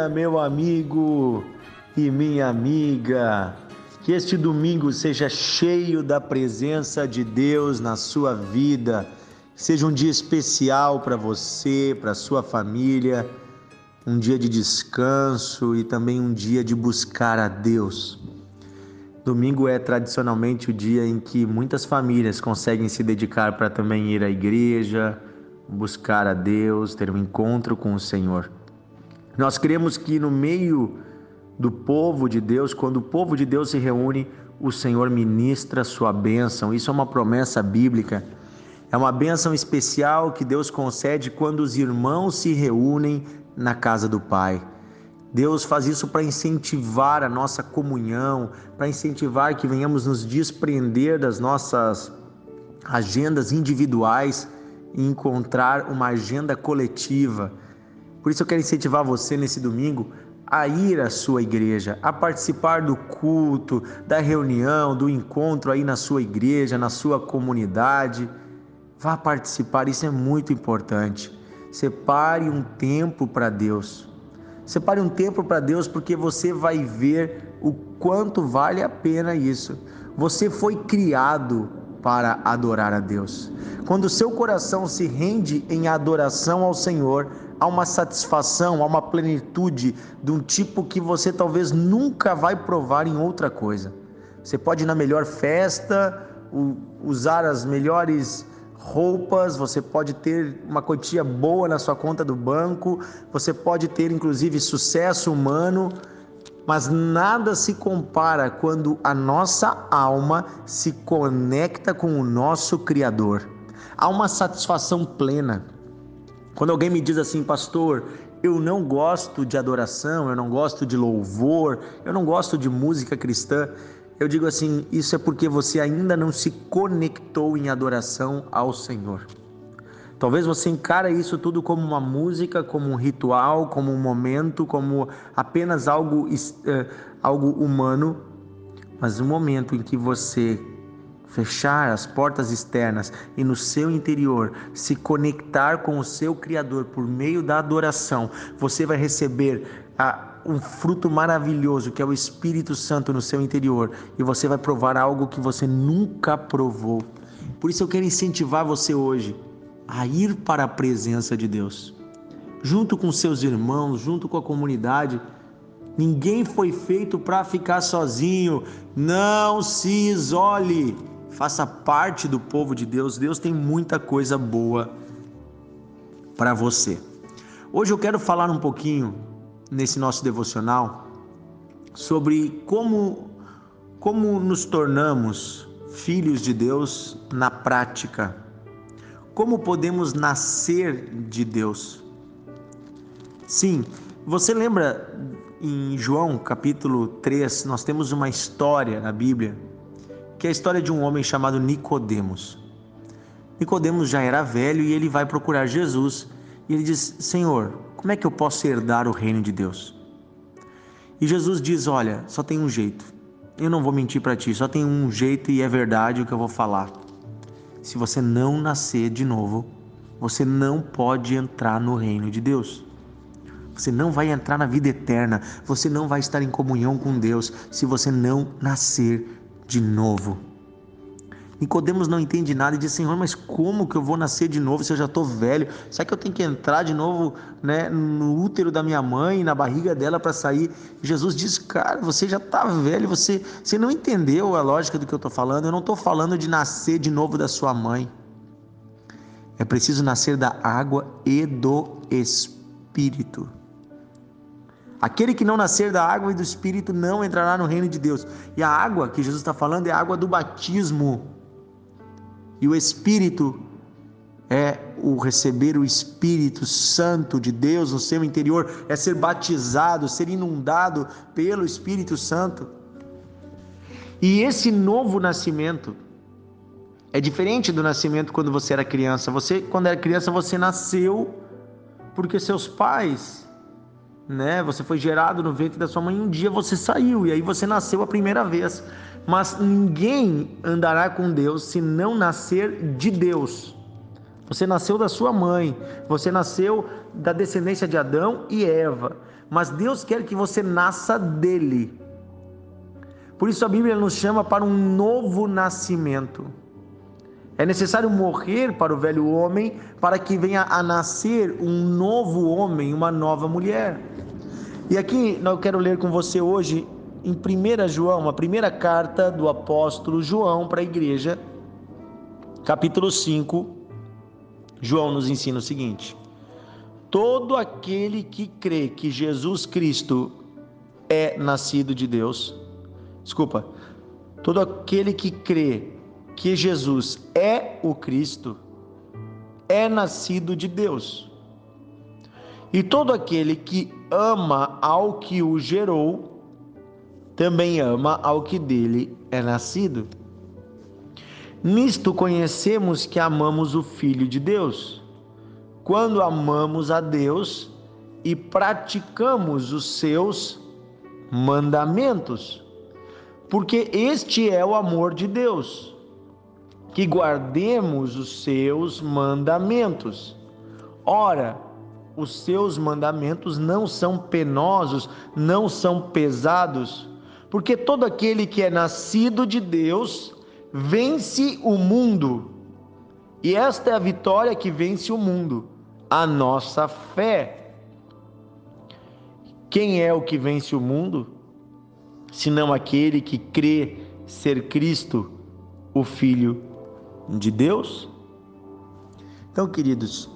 dia, meu amigo e minha amiga. Que este domingo seja cheio da presença de Deus na sua vida. Seja um dia especial para você, para sua família, um dia de descanso e também um dia de buscar a Deus. Domingo é tradicionalmente o dia em que muitas famílias conseguem se dedicar para também ir à igreja, buscar a Deus, ter um encontro com o Senhor. Nós cremos que no meio do povo de Deus, quando o povo de Deus se reúne, o Senhor ministra sua bênção. Isso é uma promessa bíblica. É uma bênção especial que Deus concede quando os irmãos se reúnem na casa do Pai. Deus faz isso para incentivar a nossa comunhão, para incentivar que venhamos nos desprender das nossas agendas individuais e encontrar uma agenda coletiva. Por isso eu quero incentivar você nesse domingo a ir à sua igreja, a participar do culto, da reunião, do encontro aí na sua igreja, na sua comunidade. Vá participar, isso é muito importante. Separe um tempo para Deus. Separe um tempo para Deus porque você vai ver o quanto vale a pena isso. Você foi criado para adorar a Deus. Quando seu coração se rende em adoração ao Senhor, há uma satisfação, há uma plenitude de um tipo que você talvez nunca vai provar em outra coisa. Você pode ir na melhor festa, usar as melhores roupas, você pode ter uma quantia boa na sua conta do banco, você pode ter inclusive sucesso humano, mas nada se compara quando a nossa alma se conecta com o nosso Criador. Há uma satisfação plena. Quando alguém me diz assim, pastor, eu não gosto de adoração, eu não gosto de louvor, eu não gosto de música cristã, eu digo assim, isso é porque você ainda não se conectou em adoração ao Senhor. Talvez você encare isso tudo como uma música, como um ritual, como um momento, como apenas algo, uh, algo humano, mas no momento em que você fechar as portas externas e no seu interior se conectar com o seu Criador por meio da adoração, você vai receber a, um fruto maravilhoso que é o Espírito Santo no seu interior e você vai provar algo que você nunca provou. Por isso eu quero incentivar você hoje a ir para a presença de Deus, junto com seus irmãos, junto com a comunidade. Ninguém foi feito para ficar sozinho. Não se isole. Faça parte do povo de Deus. Deus tem muita coisa boa para você. Hoje eu quero falar um pouquinho nesse nosso devocional sobre como como nos tornamos filhos de Deus na prática. Como podemos nascer de Deus? Sim, você lembra em João capítulo 3, nós temos uma história na Bíblia, que é a história de um homem chamado Nicodemos. Nicodemos já era velho e ele vai procurar Jesus e ele diz: "Senhor, como é que eu posso herdar o reino de Deus?" E Jesus diz: "Olha, só tem um jeito. Eu não vou mentir para ti, só tem um jeito e é verdade o que eu vou falar se você não nascer de novo, você não pode entrar no reino de Deus. Você não vai entrar na vida eterna, você não vai estar em comunhão com Deus se você não nascer de novo. Nicodemos não entende nada e diz: Senhor, mas como que eu vou nascer de novo se eu já estou velho? Será que eu tenho que entrar de novo né, no útero da minha mãe, na barriga dela para sair? Jesus diz: Cara, você já está velho, você, você não entendeu a lógica do que eu estou falando. Eu não estou falando de nascer de novo da sua mãe. É preciso nascer da água e do Espírito. Aquele que não nascer da água e do Espírito não entrará no reino de Deus. E a água que Jesus está falando é a água do batismo. E o Espírito é o receber o Espírito Santo de Deus no seu interior, é ser batizado, ser inundado pelo Espírito Santo. E esse novo nascimento é diferente do nascimento quando você era criança. Você, quando era criança, você nasceu porque seus pais, né? Você foi gerado no ventre da sua mãe. Um dia você saiu e aí você nasceu a primeira vez. Mas ninguém andará com Deus se não nascer de Deus. Você nasceu da sua mãe, você nasceu da descendência de Adão e Eva. mas Deus quer que você nasça dele. Por isso a Bíblia nos chama para um novo nascimento. É necessário morrer para o velho homem para que venha a nascer um novo homem, uma nova mulher. E aqui eu quero ler com você hoje em 1 João, a primeira carta do apóstolo João para a igreja, capítulo 5. João nos ensina o seguinte: Todo aquele que crê que Jesus Cristo é nascido de Deus, desculpa, todo aquele que crê que Jesus é o Cristo, é nascido de Deus. E todo aquele que ama ao que o gerou, também ama ao que dele é nascido. Nisto conhecemos que amamos o Filho de Deus, quando amamos a Deus e praticamos os seus mandamentos, porque este é o amor de Deus que guardemos os seus mandamentos. Ora, os seus mandamentos não são penosos, não são pesados, porque todo aquele que é nascido de Deus vence o mundo. E esta é a vitória que vence o mundo, a nossa fé. Quem é o que vence o mundo? Senão aquele que crê ser Cristo, o Filho de Deus? Então, queridos,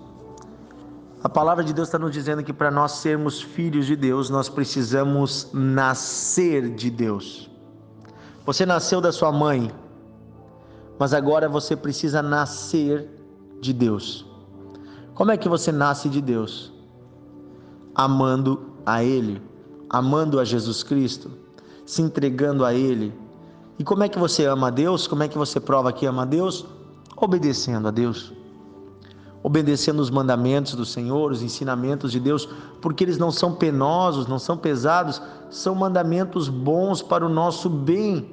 a palavra de Deus está nos dizendo que para nós sermos filhos de Deus, nós precisamos nascer de Deus. Você nasceu da sua mãe, mas agora você precisa nascer de Deus. Como é que você nasce de Deus? Amando a Ele, amando a Jesus Cristo, se entregando a Ele. E como é que você ama a Deus? Como é que você prova que ama a Deus? Obedecendo a Deus, obedecendo os mandamentos do Senhor, os ensinamentos de Deus, porque eles não são penosos, não são pesados, são mandamentos bons para o nosso bem.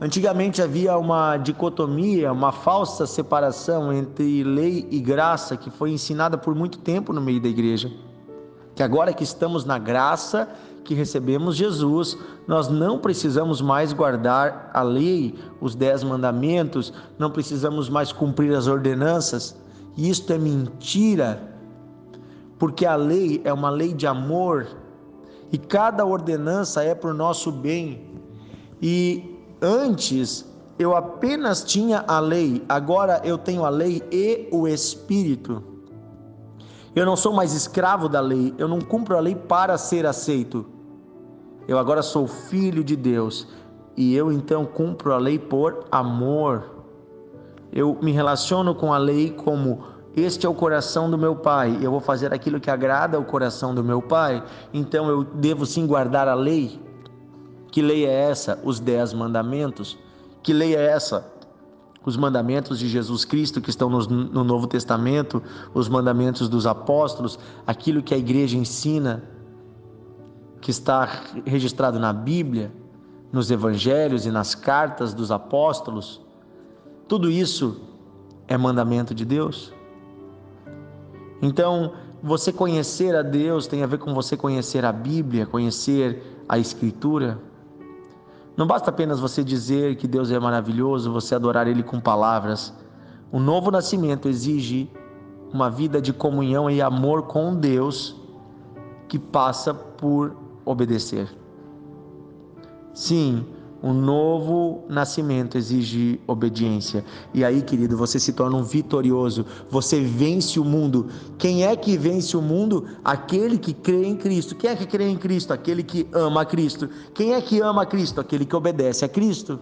Antigamente havia uma dicotomia, uma falsa separação entre lei e graça que foi ensinada por muito tempo no meio da igreja. Que agora que estamos na graça, que recebemos Jesus, nós não precisamos mais guardar a lei, os dez mandamentos, não precisamos mais cumprir as ordenanças. E isto é mentira, porque a lei é uma lei de amor e cada ordenança é para o nosso bem. E antes eu apenas tinha a lei, agora eu tenho a lei e o Espírito. Eu não sou mais escravo da lei, eu não cumpro a lei para ser aceito. Eu agora sou filho de Deus e eu então cumpro a lei por amor. Eu me relaciono com a lei como este é o coração do meu pai, eu vou fazer aquilo que agrada ao coração do meu pai, então eu devo sim guardar a lei. Que lei é essa? Os dez mandamentos. Que lei é essa? Os mandamentos de Jesus Cristo que estão no Novo Testamento, os mandamentos dos apóstolos, aquilo que a igreja ensina que está registrado na Bíblia, nos evangelhos e nas cartas dos apóstolos, tudo isso é mandamento de Deus. Então, você conhecer a Deus tem a ver com você conhecer a Bíblia, conhecer a Escritura. Não basta apenas você dizer que Deus é maravilhoso, você adorar Ele com palavras. O novo nascimento exige uma vida de comunhão e amor com Deus que passa por obedecer. Sim, um novo nascimento exige obediência. E aí, querido, você se torna um vitorioso. Você vence o mundo. Quem é que vence o mundo? Aquele que crê em Cristo. Quem é que crê em Cristo? Aquele que ama a Cristo. Quem é que ama a Cristo? Aquele que obedece a Cristo.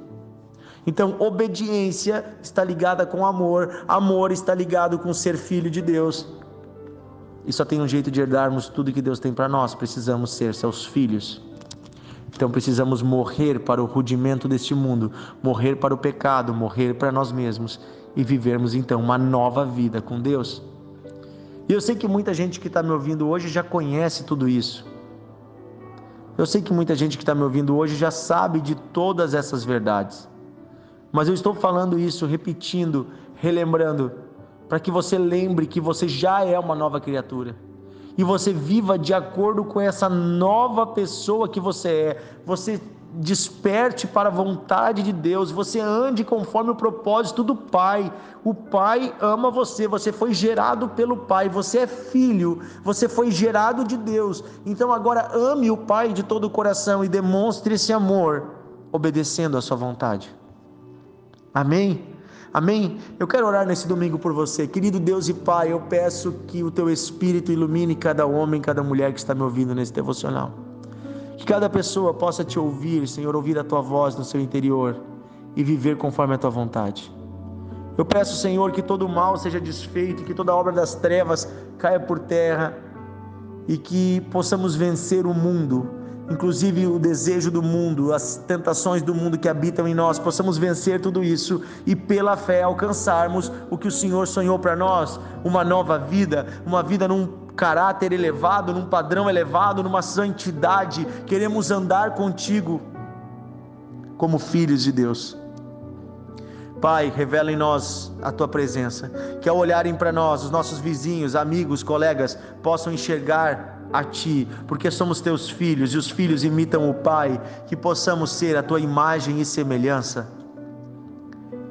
Então, obediência está ligada com amor, amor está ligado com ser filho de Deus. E só tem um jeito de herdarmos tudo que Deus tem para nós. Precisamos ser seus filhos. Então precisamos morrer para o rudimento deste mundo, morrer para o pecado, morrer para nós mesmos e vivermos então uma nova vida com Deus. E eu sei que muita gente que está me ouvindo hoje já conhece tudo isso. Eu sei que muita gente que está me ouvindo hoje já sabe de todas essas verdades. Mas eu estou falando isso, repetindo, relembrando, para que você lembre que você já é uma nova criatura. E você viva de acordo com essa nova pessoa que você é. Você desperte para a vontade de Deus, você ande conforme o propósito do Pai. O Pai ama você, você foi gerado pelo Pai, você é filho, você foi gerado de Deus. Então agora ame o Pai de todo o coração e demonstre esse amor obedecendo a sua vontade. Amém? Amém? Eu quero orar nesse domingo por você. Querido Deus e Pai, eu peço que o teu Espírito ilumine cada homem, cada mulher que está me ouvindo nesse devocional. Que cada pessoa possa te ouvir, Senhor, ouvir a tua voz no seu interior e viver conforme a tua vontade. Eu peço, Senhor, que todo mal seja desfeito, que toda obra das trevas caia por terra e que possamos vencer o mundo, inclusive o desejo do mundo, as tentações do mundo que habitam em nós, possamos vencer tudo isso e pela fé alcançarmos o que o Senhor sonhou para nós, uma nova vida, uma vida num caráter elevado, num padrão elevado, numa santidade. Queremos andar contigo como filhos de Deus. Pai, revela em nós a tua presença, que ao olharem para nós, os nossos vizinhos, amigos, colegas, possam enxergar a Ti, porque somos Teus filhos e os filhos imitam o Pai, que possamos ser a Tua imagem e semelhança.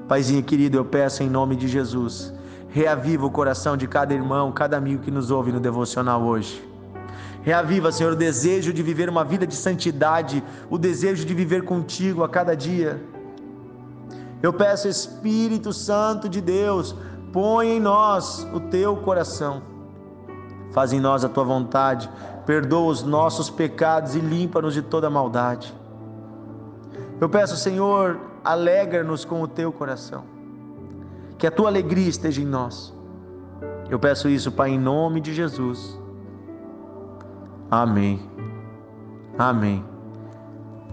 Paizinho querido, eu peço em nome de Jesus, Reaviva o coração de cada irmão, cada amigo que nos ouve no devocional hoje. Reaviva, Senhor, o desejo de viver uma vida de santidade, o desejo de viver contigo a cada dia. Eu peço, Espírito Santo de Deus, põe em nós o teu coração. Faz em nós a tua vontade, perdoa os nossos pecados e limpa-nos de toda maldade. Eu peço, Senhor, alegra-nos com o teu coração que a tua alegria esteja em nós. Eu peço isso, Pai, em nome de Jesus. Amém. Amém.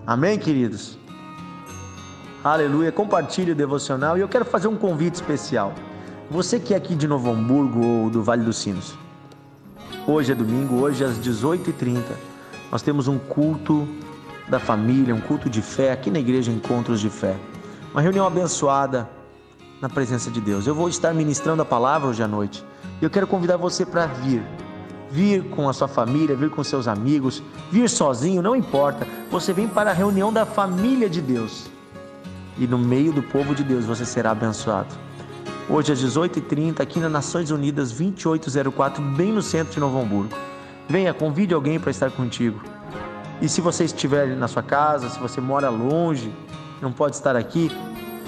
Amém, queridos. Aleluia. Compartilhe o devocional e eu quero fazer um convite especial. Você que é aqui de Novo Hamburgo ou do Vale dos Sinos. Hoje é domingo, hoje às 18h30, nós temos um culto da família, um culto de fé aqui na igreja Encontros de Fé. Uma reunião abençoada na presença de Deus. Eu vou estar ministrando a palavra hoje à noite e eu quero convidar você para vir. Vir com a sua família, vir com seus amigos, vir sozinho, não importa. Você vem para a reunião da família de Deus. E no meio do povo de Deus você será abençoado. Hoje às 18h30, aqui nas Nações Unidas 2804, bem no centro de Novo Hamburgo. Venha, convide alguém para estar contigo. E se você estiver na sua casa, se você mora longe, não pode estar aqui,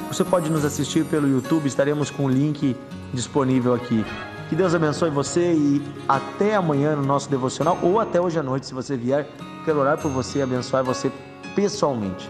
você pode nos assistir pelo YouTube, estaremos com o link disponível aqui. Que Deus abençoe você e até amanhã no nosso devocional ou até hoje à noite, se você vier. Quero orar por você e abençoar você pessoalmente.